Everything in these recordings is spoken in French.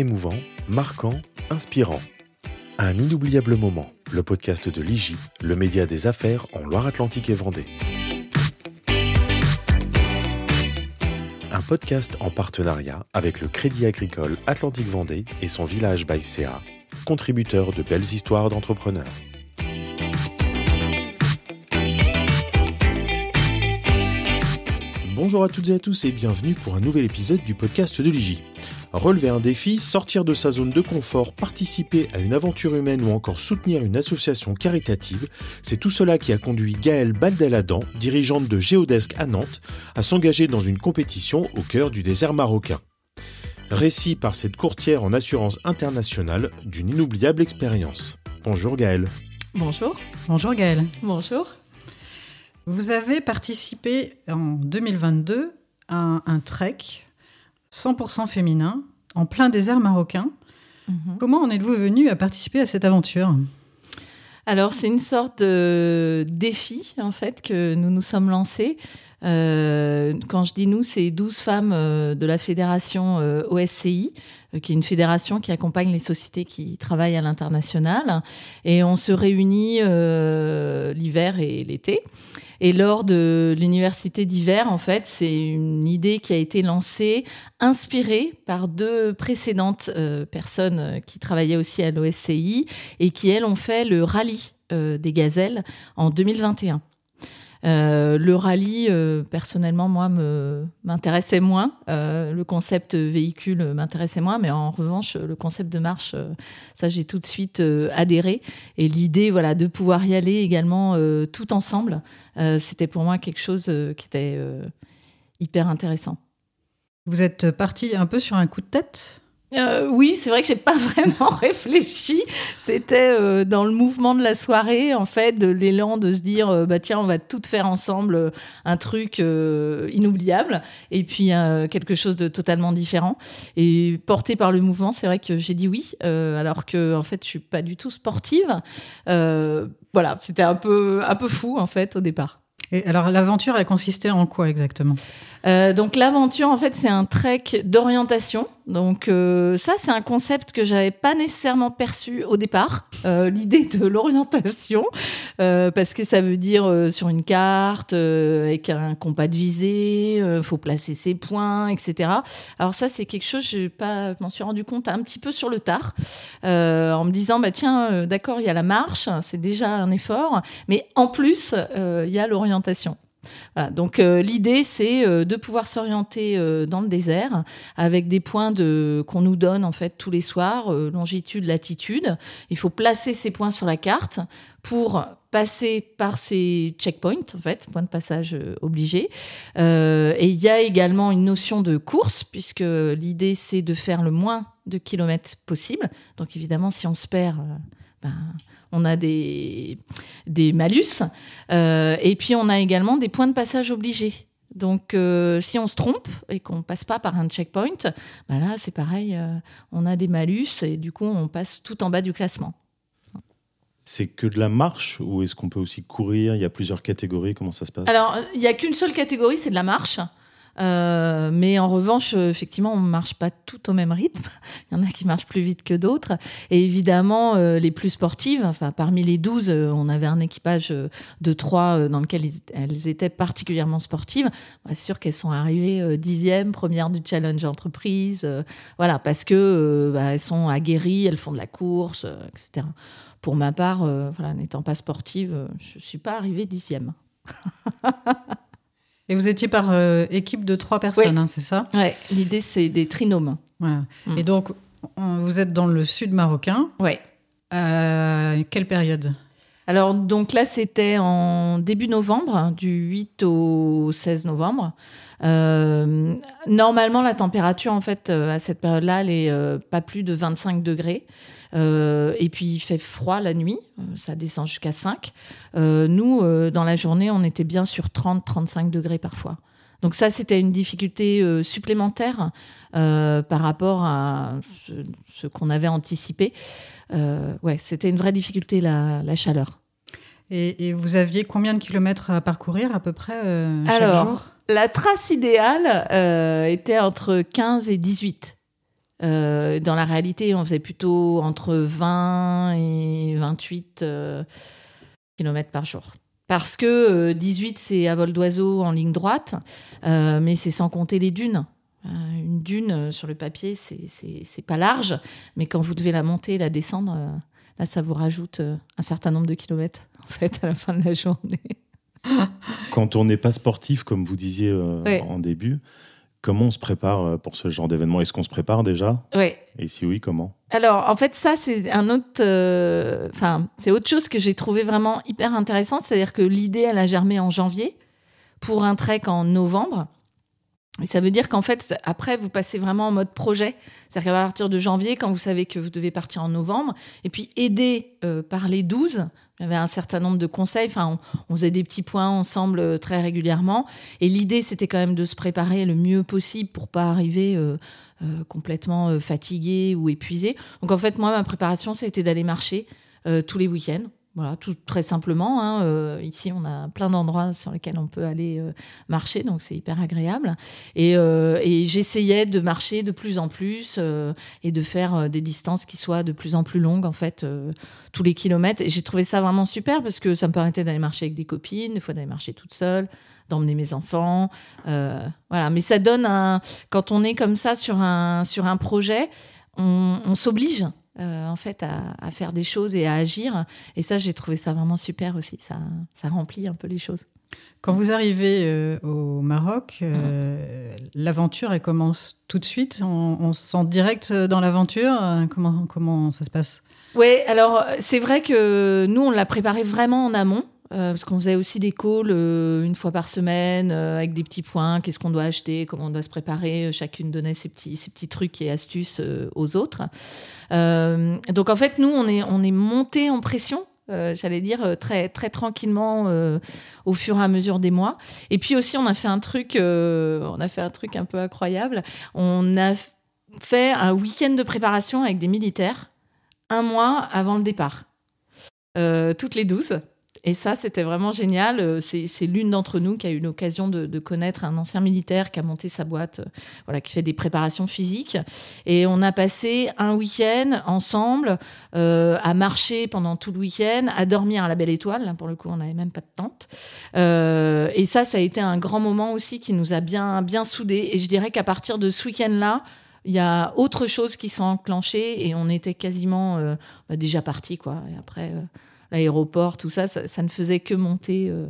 émouvant, marquant, inspirant. Un inoubliable moment, le podcast de l'IGI, le média des affaires en Loire-Atlantique et Vendée. Un podcast en partenariat avec le Crédit Agricole Atlantique Vendée et son village Baïséa, contributeur de belles histoires d'entrepreneurs. Bonjour à toutes et à tous et bienvenue pour un nouvel épisode du podcast de l'IGI. Relever un défi, sortir de sa zone de confort, participer à une aventure humaine ou encore soutenir une association caritative, c'est tout cela qui a conduit Gaëlle Baldeladam, dirigeante de Géodesk à Nantes, à s'engager dans une compétition au cœur du désert marocain. Récit par cette courtière en assurance internationale d'une inoubliable expérience. Bonjour Gaëlle. Bonjour. Bonjour Gaëlle. Bonjour. Vous avez participé en 2022 à un trek 100% féminin en plein désert marocain. Mhm. Comment en êtes-vous venu à participer à cette aventure? Alors, c'est une sorte de défi, en fait, que nous nous sommes lancés. Euh, quand je dis nous, c'est 12 femmes euh, de la fédération euh, OSCI, qui est une fédération qui accompagne les sociétés qui travaillent à l'international. Et on se réunit l'hiver et l'été. Et lors de l'université d'hiver, en fait, c'est une idée qui a été lancée, inspirée par deux précédentes euh, personnes euh, qui travaillaient aussi à l'OSCI et qui, elles, ont fait le rallye euh, des gazelles en 2021. Euh, le rallye, euh, personnellement, moi, m'intéressait moins. Euh, le concept véhicule m'intéressait moins, mais en revanche, le concept de marche, ça, j'ai tout de suite adhéré. Et l'idée, voilà, de pouvoir y aller également tout ensemble, c'était pour moi quelque chose qui était hyper intéressant. Vous êtes parti un peu sur un coup de tête? Euh, oui, c'est vrai que j'ai pas vraiment réfléchi. C'était euh, dans le mouvement de la soirée, en fait, de l'élan de se dire, euh, bah tiens, on va tout faire ensemble, un truc inoubliable, et puis quelque chose de totalement différent. Et porté par le mouvement, c'est vrai que j'ai dit oui, alors que en fait, je suis pas du tout sportive. voilà, c'était un peu un peu fou en fait au départ. Et alors l'aventure, elle consistait en quoi exactement? Euh, donc l'aventure, en fait, c'est un trek d'orientation. Donc euh, ça, c'est un concept que j'avais pas nécessairement perçu au départ, euh, l'idée de l'orientation, parce que ça veut dire sur une carte avec un compas de visée, faut placer ses points, etc. Alors ça, c'est quelque chose, je m'en suis rendu compte un petit peu sur le tard, en me disant bah tiens, d'accord, il y a la marche, c'est déjà un effort, mais en plus, il y a l'orientation. Donc euh, l'idée, c'est euh, de pouvoir s'orienter euh, dans le désert avec des points qu'on nous donne en fait tous les soirs, longitude, latitude. Il faut placer ces points sur la carte pour passer par ces checkpoints, en fait, points de passage obligés. et il y a également une notion de course, puisque l'idée, c'est de faire le moins de kilomètres possible. Donc évidemment, si on se perd, ben, on a des, des malus. Euh, et puis, on a également des points de passage obligés. Donc, euh, si on se trompe et qu'on passe pas par un checkpoint, bah là, c'est pareil, euh, on a des malus et du coup, on passe tout en bas du classement. C'est que de la marche ou est-ce qu'on peut aussi courir? Il y a plusieurs catégories, comment ça se passe? Alors, il n'y a qu'une seule catégorie, c'est de la marche. Euh, mais en revanche, effectivement, on ne marche pas tout au même rythme. Il y en a qui marchent plus vite que d'autres. Et évidemment, euh, les plus sportives, enfin, parmi les 12, euh, on avait un équipage de trois dans lequel elles étaient particulièrement sportives. C'est sûr qu'elles sont arrivées dixième, première du challenge entreprise. voilà, parce que bah, elles sont aguerries, elles font de la course, etc. Pour ma part, voilà, n'étant pas sportive, je ne suis pas arrivée dixième. Et vous étiez par euh, équipe de trois personnes, hein, c'est ça Oui, l'idée c'est des trinômes. Voilà. Mm. Et donc, vous êtes dans le sud marocain. Oui. Euh, quelle période? Alors, donc là, c'était en début novembre, du 8 au 16 novembre. Euh, normalement, la température, en fait, euh, à cette période-là, elle est pas plus de 25 degrés. Euh, et puis il fait froid la nuit, euh, ça descend jusqu'à 5. Euh, nous, dans la journée, on était bien sur 30-35 degrés parfois. Donc ça, c'était une difficulté supplémentaire par rapport à ce, qu'on avait anticipé. ouais, c'était une vraie difficulté, la, chaleur. Et, vous aviez combien de kilomètres à parcourir à peu près chaque Alors, jour? La trace idéale était entre 15 et 18 dans la réalité, on faisait plutôt entre 20 et 28 km par jour. Parce que 18, c'est à vol d'oiseau en ligne droite, mais c'est sans compter les dunes. une dune sur le papier, c'est pas large, mais quand vous devez la monter et la descendre, là, ça vous rajoute un certain nombre de kilomètres, en fait, à la fin de la journée. Quand on n'est pas sportif, comme vous disiez euh, en début, comment on se prépare euh, pour ce genre d'événement? Est-ce qu'on se prépare déjà? Oui. Et si oui, comment? Alors, en fait, ça, c'est un autre, euh, enfin, c'est autre chose que j'ai trouvé vraiment hyper intéressant. C'est-à-dire que l'idée, elle a germé en janvier pour un trek en novembre. Et ça veut dire qu'en fait, après, vous passez vraiment en mode projet. C'est-à-dire qu'à partir de janvier, quand vous savez que vous devez partir en novembre, et puis aider par les 12, il y avait un certain nombre de conseils. Enfin, on, faisait des petits points ensemble euh, très régulièrement. Et l'idée, c'était quand même de se préparer le mieux possible pour pas arriver euh, euh, complètement fatigué ou épuisé. Donc, en fait, moi, ma préparation, c'était d'aller marcher tous les week-ends. Tout très simplement. Hein, euh, ici, on a plein d'endroits sur lesquels on peut aller euh, marcher, donc c'est hyper agréable. Et, euh, et j'essayais de marcher de plus en plus et de faire des distances qui soient de plus en plus longues, en fait, tous les kilomètres. Et j'ai trouvé ça vraiment super parce que ça me permettait d'aller marcher avec des copines, des fois d'aller marcher toute seule, d'emmener mes enfants. voilà, mais ça donne un. Quand on est comme ça sur un, sur un projet, on s'oblige euh, en fait à, faire des choses et à agir. Et ça, j'ai trouvé ça vraiment super aussi. Ça, ça remplit un peu les choses. Quand vous arrivez euh, au Maroc, euh, l'aventure elle commence tout de suite? On, se sent direct dans l'aventure? Comment comment ça se passe? Oui, alors c'est vrai que nous on l'a préparé vraiment en amont. Euh, parce qu'on faisait aussi des calls euh, une fois par semaine euh, avec des petits points, qu'est-ce qu'on doit acheter, comment on doit se préparer. Chacune donnait ses petits, trucs et astuces aux autres. donc en fait, nous, on est, on monté en pression. J'allais dire très très tranquillement au fur et à mesure des mois. Et puis aussi, on a fait un truc, on a fait un truc un peu incroyable. On a fait un week-end de préparation avec des militaires un mois avant le départ, toutes les douze. Et ça, c'était vraiment génial. Euh, c'est l'une d'entre nous qui a eu l'occasion de, connaître un ancien militaire qui a monté sa boîte, euh, voilà, qui fait des préparations physiques. Et on a passé un week-end ensemble euh, à marcher pendant tout le week-end, à dormir à la Belle Étoile. Pour le coup, on n'avait même pas de tente. et ça, ça a été un grand moment aussi qui nous a bien, bien soudés. Et je dirais qu'à partir de ce week-end-là, il y a autre chose qui sont enclenchées et on était quasiment bah, déjà partis, quoi. Et après l'aéroport, tout ça, ça, ne faisait que monter euh,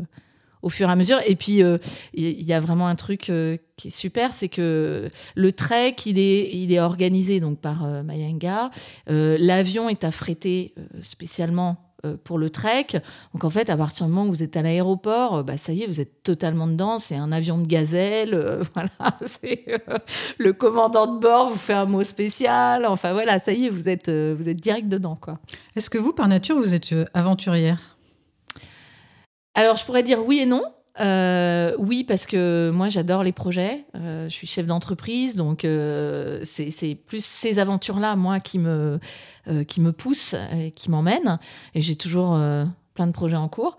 au fur et à mesure. Et puis, euh, il y, a vraiment un truc euh, qui est super, c'est que le trek, il est, il est organisé donc par Mayanga. L'avion est affrété spécialement euh, pour le trek. Donc en fait, à partir du moment où vous êtes à l'aéroport, euh, bah, ça y est, vous êtes totalement dedans. C'est un avion de gazelle. Euh, voilà, c'est le commandant de bord vous fait un mot spécial. Enfin voilà, ça y est, vous êtes, vous êtes direct dedans. quoi. Est-ce que vous, par nature, vous êtes aventurière? Alors je pourrais dire oui et non. Euh, oui, parce que moi j'adore les projets. Euh, je suis chef d'entreprise, donc euh, c'est plus ces aventures-là, moi, qui me, qui me poussent et qui m'emmènent. Et j'ai toujours plein de projets en cours.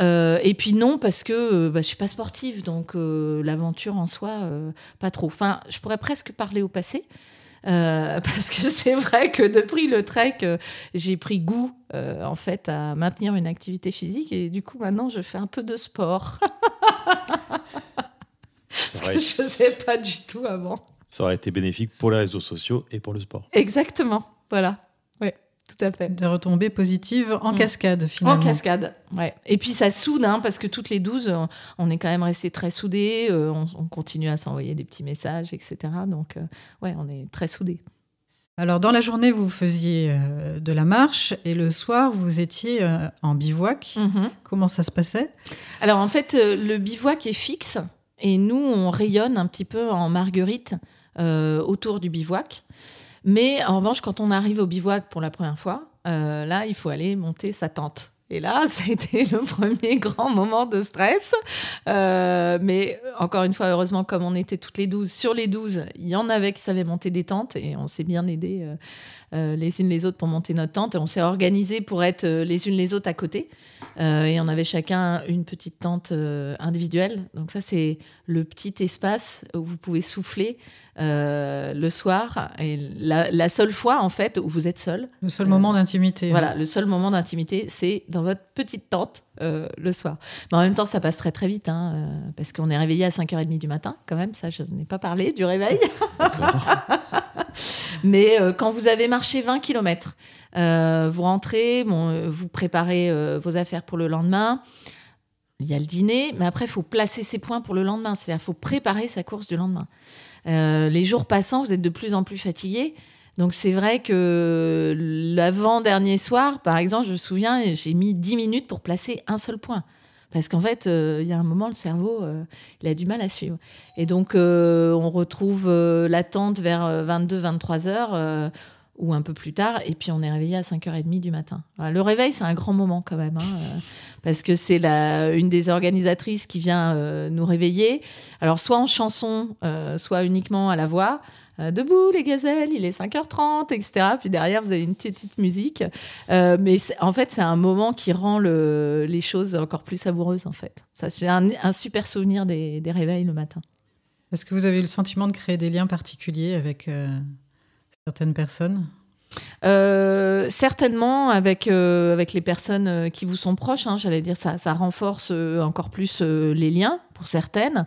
et puis non, parce que bah, je suis pas sportive, donc l'aventure en soi, pas trop. Enfin, je pourrais presque parler au passé. Parce que c'est vrai que depuis le trek, j'ai pris goût en fait à maintenir une activité physique et du coup maintenant je fais un peu de sport. Ce que je faisais pas du tout avant. Ça aurait été bénéfique pour les réseaux sociaux et pour le sport. Exactement, voilà. Ouais. Tout à fait. Des retombées positives en mm. cascade, finalement. En cascade, ouais. Et puis ça soude, hein, parce que toutes les 12, on est quand même restés très soudés, euh, on, continue à s'envoyer des petits messages, etc. Donc, euh, ouais, on est très soudés. Alors, dans la journée, vous faisiez euh, de la marche et le soir, vous étiez en bivouac. Mm-hmm. Comment ça se passait? Alors, en fait, le bivouac est fixe et nous, on rayonne un petit peu en marguerite autour du bivouac. Mais en revanche, quand on arrive au bivouac pour la première fois, euh, là, il faut aller monter sa tente. Et là, ça a été le premier grand moment de stress. Euh, mais encore une fois, heureusement, comme on était toutes les 12, sur les 12, il y en avait qui savaient monter des tentes et on s'est bien aidés euh, euh, les unes les autres pour monter notre tente. Et on s'est organisé pour être les unes les autres à côté. et on avait chacun une petite tente individuelle. Donc ça, c'est le petit espace où vous pouvez souffler le soir. Et la, seule fois, en fait, où vous êtes seul. Le seul moment d'intimité. Voilà, le seul moment d'intimité, c'est dans votre petite tente euh, le soir. Mais en même temps, ça passerait très vite, hein, euh, parce qu'on est réveillé à 5h30 du matin, quand même, ça, je n'ai pas parlé du réveil. Mais euh, quand vous avez marché 20 km, vous rentrez, bon, vous préparez vos affaires pour le lendemain. Il y a le dîner, mais après, il faut placer ses points pour le lendemain. C'est-à-dire, il faut préparer sa course du lendemain. les jours passant, vous êtes de plus en plus fatigué. Donc c'est vrai que l'avant-dernier soir, par exemple, je me souviens, j'ai mis 10 minutes pour placer un seul point. Parce qu'en fait, euh, il y a un moment, le cerveau, euh, il a du mal à suivre. Et donc, euh, on retrouve l'attente vers 22-23 heures ou un peu plus tard, et puis on est réveillé à 5h30 du matin. le réveil, c'est un grand moment quand même, hein, parce que c'est une des organisatrices qui vient nous réveiller. Alors, soit en chanson, soit uniquement à la voix. Euh, debout les gazelles, il est 5h30, etc. Puis derrière, vous avez une petite, musique. Euh, mais en fait, c'est un moment qui rend les choses encore plus savoureuses, en fait. Ça, c'est un, super souvenir des, réveils le matin. Est-ce que vous avez eu le sentiment de créer des liens particuliers avec euh, certaines personnes? Certainement avec, avec les personnes qui vous sont proches, hein, j'allais dire ça, ça renforce encore plus les liens pour certaines.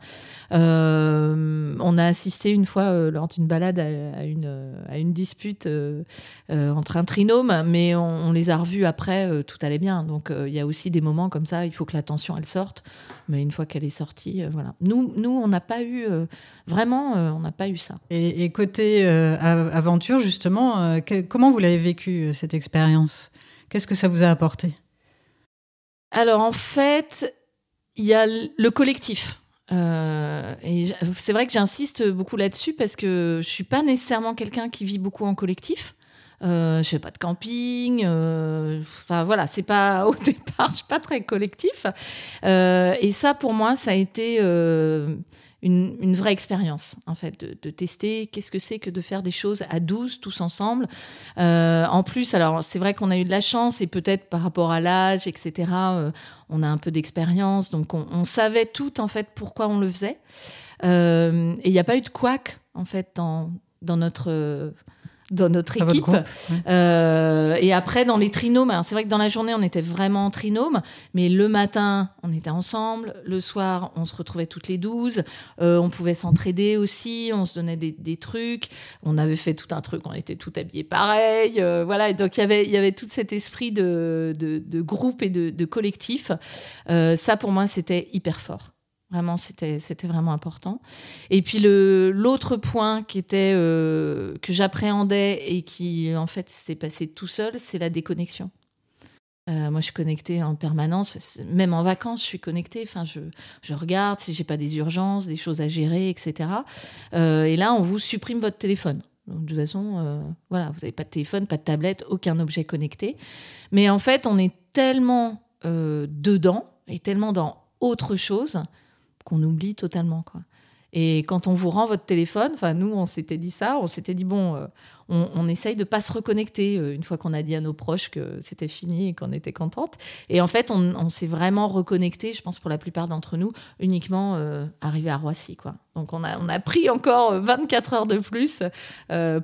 Euh, on a assisté une fois euh, lors d'une balade à, une, à une dispute euh, entre un trinôme, mais on, les a revus après, tout allait bien. Donc il y a aussi des moments comme ça, il faut que la tension elle sorte, mais une fois qu'elle est sortie, voilà. Nous, nous on n'a pas eu, vraiment, on n'a pas eu ça. Et, côté aventure, justement, comment vous l'avez vécu cette expérience? Qu'est-ce que ça vous a apporté? Alors en fait, il y a le collectif. Euh, c'est vrai que j'insiste beaucoup là-dessus parce que je suis pas nécessairement quelqu'un qui vit beaucoup en collectif. Euh, je fais pas de camping. Euh, enfin voilà, c'est pas au départ, je suis pas très collectif. Euh, et ça, pour moi, ça a été une, vraie expérience, en fait, de, tester qu'est-ce que c'est que de faire des choses à 12, tous ensemble. Euh, en plus, alors, c'est vrai qu'on a eu de la chance, et peut-être par rapport à l'âge, etc., euh, on a un peu d'expérience, donc on, savait tout, en fait, pourquoi on le faisait. Euh, et il n'y a pas eu de couac, en fait, dans, dans notre dans notre équipe. Euh, et après, dans les trinômes, c'est vrai que dans la journée, on était vraiment en trinôme, mais le matin, on était ensemble. Le soir, on se retrouvait toutes les douze. Euh, on pouvait s'entraider aussi, on se donnait des, trucs. On avait fait tout un truc, on était tout habillés pareil. Euh, voilà, donc y il y avait tout cet esprit de, de, groupe et de, de collectif. ça, pour moi, c'était hyper fort. Vraiment, c'était, vraiment important. Et puis l'autre point qui était, euh, que j'appréhendais et qui en fait s'est passé tout seul, c'est la déconnexion. Euh, moi, je suis connectée en permanence, même en vacances, je suis connectée. Enfin, je, je regarde si j'ai pas des urgences, des choses à gérer, etc. Euh, et là, on vous supprime votre téléphone. de toute façon, voilà, vous n'avez pas de téléphone, pas de tablette, aucun objet connecté. Mais en fait, on est tellement dedans et tellement dans autre chose qu'on oublie totalement. Quoi. Et quand on vous rend votre téléphone, nous on s'était dit ça, on s'était dit bon, euh, on, essaye de pas se reconnecter euh, une fois qu'on a dit à nos proches que c'était fini et qu'on était contente. Et en fait, on, s'est vraiment reconnecté, je pense pour la plupart d'entre nous, uniquement euh, arrivé à Roissy, quoi. Donc on a on a pris encore 24 heures de plus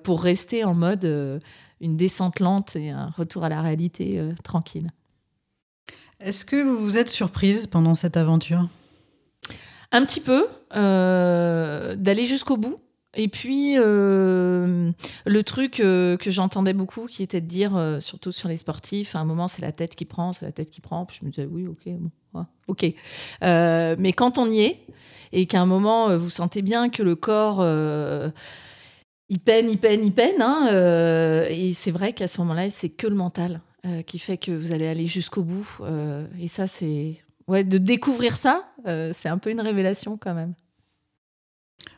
pour rester en mode une descente lente et un retour à la réalité tranquille. Est-ce que vous vous êtes surprise pendant cette aventure? Un petit peu, euh, d'aller jusqu'au bout. Et puis, euh, le truc euh, que j'entendais beaucoup, qui était de dire, surtout sur les sportifs, à un moment, c'est la tête qui prend, c'est la tête qui prend. Puis je me disais, oui, ok, bon, ok. mais quand on y est, et qu'à un moment, vous sentez bien que le corps il peine, il peine, il peine. Hein, et c'est vrai qu'à ce moment-là, c'est que le mental qui fait que vous allez aller jusqu'au bout. et ça, c'est ouais, de découvrir ça, euh, c'est un peu une révélation quand même.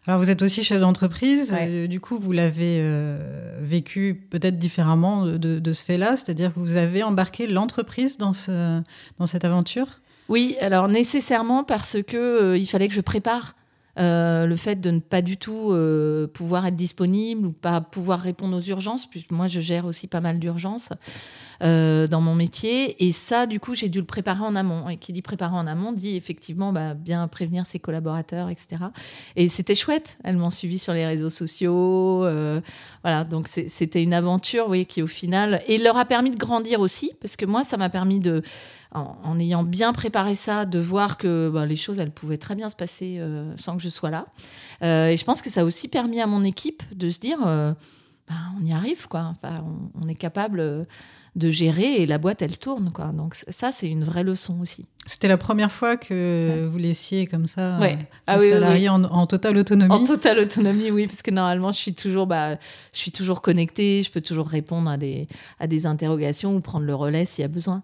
Alors vous êtes aussi chef d'entreprise, euh, du coup vous l'avez euh, vécu peut-être différemment de, ce fait-là, c'est-à-dire que vous avez embarqué l'entreprise dans, ce, dans cette aventure? Oui, alors nécessairement parce que euh, il fallait que je prépare le fait de ne pas du tout pouvoir être disponible ou pas pouvoir répondre aux urgences, puisque moi je gère aussi pas mal d'urgences. Euh, dans mon métier. Et ça, du coup, j'ai dû le préparer en amont. Et qui dit préparer en amont dit effectivement bah, bien prévenir ses collaborateurs, etc. Et c'était chouette. Elles m'ont suivi sur les réseaux sociaux. Euh, voilà, donc c'était une aventure, oui, qui au final et leur a permis de grandir aussi, parce que moi, ça m'a permis de en, ayant bien préparé ça, de voir que bah, les choses, elles pouvaient très bien se passer euh, sans que je sois là. et je pense que ça a aussi permis à mon équipe de se dire, bah, on y arrive, quoi. Enfin, on, on est capable de gérer et la boîte elle tourne quoi. Donc ça c'est une vraie leçon aussi. C'était la première fois que vous laissiez comme ça ouais. ah, salarié En, totale autonomie? En totale autonomie oui parce que normalement je suis toujours bah je suis toujours connectée, je peux toujours répondre à des à des interrogations ou prendre le relais s'il y a besoin.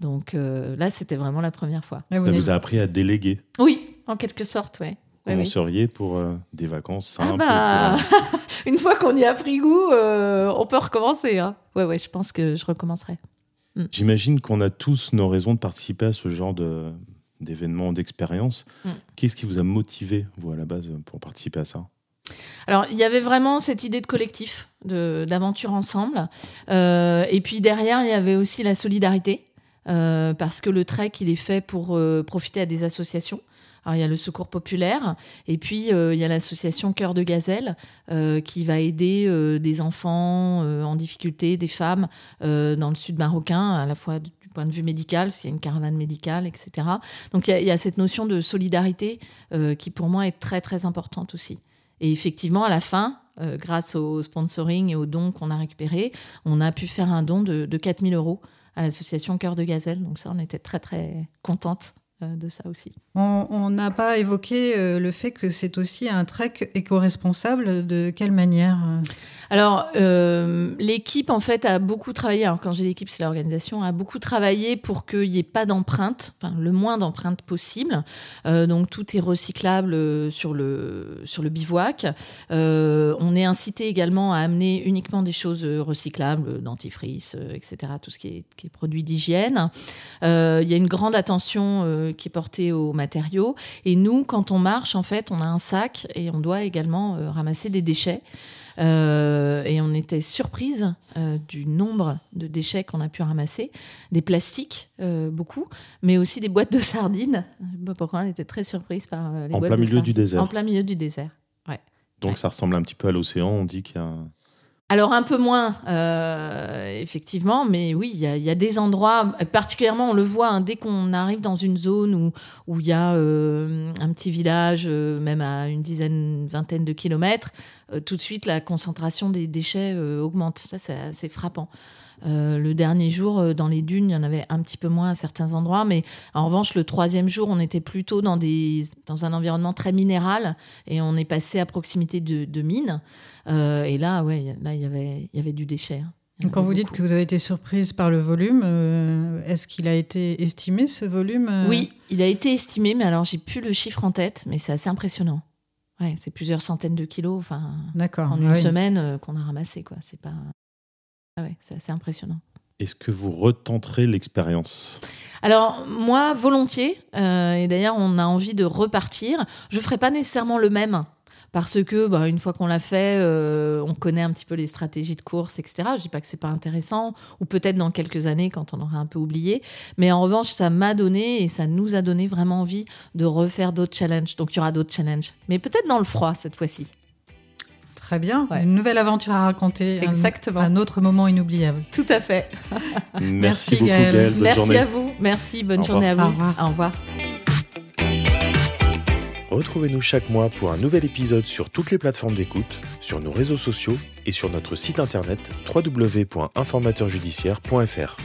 Donc euh, là c'était vraiment la première fois. ça vous a appris à déléguer. Oui en quelque sorte ouais. Comment seriez pour euh, des vacances ah simples bah, Une fois qu'on y a pris goût, euh, on peut recommencer. Hein. Ouais, ouais, je pense que je recommencerai. Mm. J'imagine qu'on a tous nos raisons de participer à ce genre de, d'événements, d'expériences. Mm. Qu'est-ce qui vous a motivé, vous, à la base, pour participer à ça? Alors, il y avait vraiment cette idée de collectif, de, d'aventure ensemble. Euh, et puis derrière, il y avait aussi la solidarité, parce que le trek, il est fait pour profiter à des associations. Alors, il y a le Secours populaire et puis euh, il y a l'association Cœur de Gazelle euh, qui va aider euh, des enfants en difficulté, des femmes dans le sud marocain, à la fois du point de vue médical, s'il y a une caravane médicale, etc. Donc il y, a, cette notion de solidarité qui pour moi est très très importante aussi. Et effectivement, à la fin, grâce au sponsoring et aux dons qu'on a récupérés, on a pu faire un don de, de 4000 euros à l'association Cœur de Gazelle. Donc ça, on était très très contente euh, de ça aussi. On n'a pas évoqué euh, le fait que c'est aussi un trek éco-responsable. De quelle manière alors, euh, l'équipe, en fait, a beaucoup travaillé. Alors, quand j'ai l'équipe, c'est l'organisation, a beaucoup travaillé pour qu'il n'y ait pas d'empreinte, enfin, le moins d'empreintes possible. Euh, donc, tout est recyclable euh, sur le, sur le bivouac. on est incité également à amener uniquement des choses recyclables, dentifrice, etc., tout ce qui est, qui est produit d'hygiène. Il y a une grande attention qui est portée aux matériaux. Et nous, quand on marche, en fait, on a un sac et on doit également ramasser des déchets. Euh, et on était surprise euh, du nombre de déchets qu'on a pu ramasser, des plastiques, euh, beaucoup, mais aussi des boîtes de sardines. Je sais pas pourquoi on était très surprise par les en boîtes plein milieu du désert. En plein milieu du désert. Ouais. Donc ça ressemble un petit peu à l'océan. On dit qu'il y a alors un peu moins, euh, effectivement, mais oui, il y, a des endroits, particulièrement on le voit hein, dès qu'on arrive dans une zone où où il y a euh, un petit village, euh, même à une dizaine, vingtaine de kilomètres, tout de suite la concentration des déchets augmente. Ça, c'est assez frappant. Le dernier jour, dans les dunes, il y en avait un petit peu moins à certains endroits, mais en revanche, le troisième jour, on était plutôt dans, des, dans un environnement très minéral et on est passé à proximité de, de mines. Euh, et là, ouais, là, il y avait, il y avait du déchet. Hein. Quand vous dites que vous avez été surprise par le volume, euh, est-ce qu'il a été estimé ce volume euh Oui, il a été estimé, mais alors j'ai plus le chiffre en tête, mais c'est assez impressionnant. Ouais, c'est plusieurs centaines de kilos, enfin, en une semaine qu'on a ramassé, quoi. C'est pas, ah ouais, c'est assez impressionnant. Est-ce que vous retenterez l'expérience? Alors moi, volontiers. et d'ailleurs, on a envie de repartir. Je ferai pas nécessairement le même parce que bah, une fois qu'on l'a fait, euh, on connaît un petit peu les stratégies de course, etc. Je dis pas que c'est pas intéressant, ou peut-être dans quelques années quand on aura un peu oublié. Mais en revanche, ça m'a donné et ça nous a donné vraiment envie de refaire d'autres challenges. Donc il y aura d'autres challenges, mais peut-être dans le froid cette fois-ci. Très bien, une nouvelle aventure à raconter. Exactement. Un, autre moment inoubliable. Tout à fait. Merci, beaucoup, Gaëlle. Merci à vous. Merci. Bonne journée à vous. Au revoir. Au revoir. Retrouvez-nous chaque mois pour un nouvel épisode sur toutes les plateformes d'écoute, sur nos réseaux sociaux et sur notre site internet www.informateurjudiciaire.fr.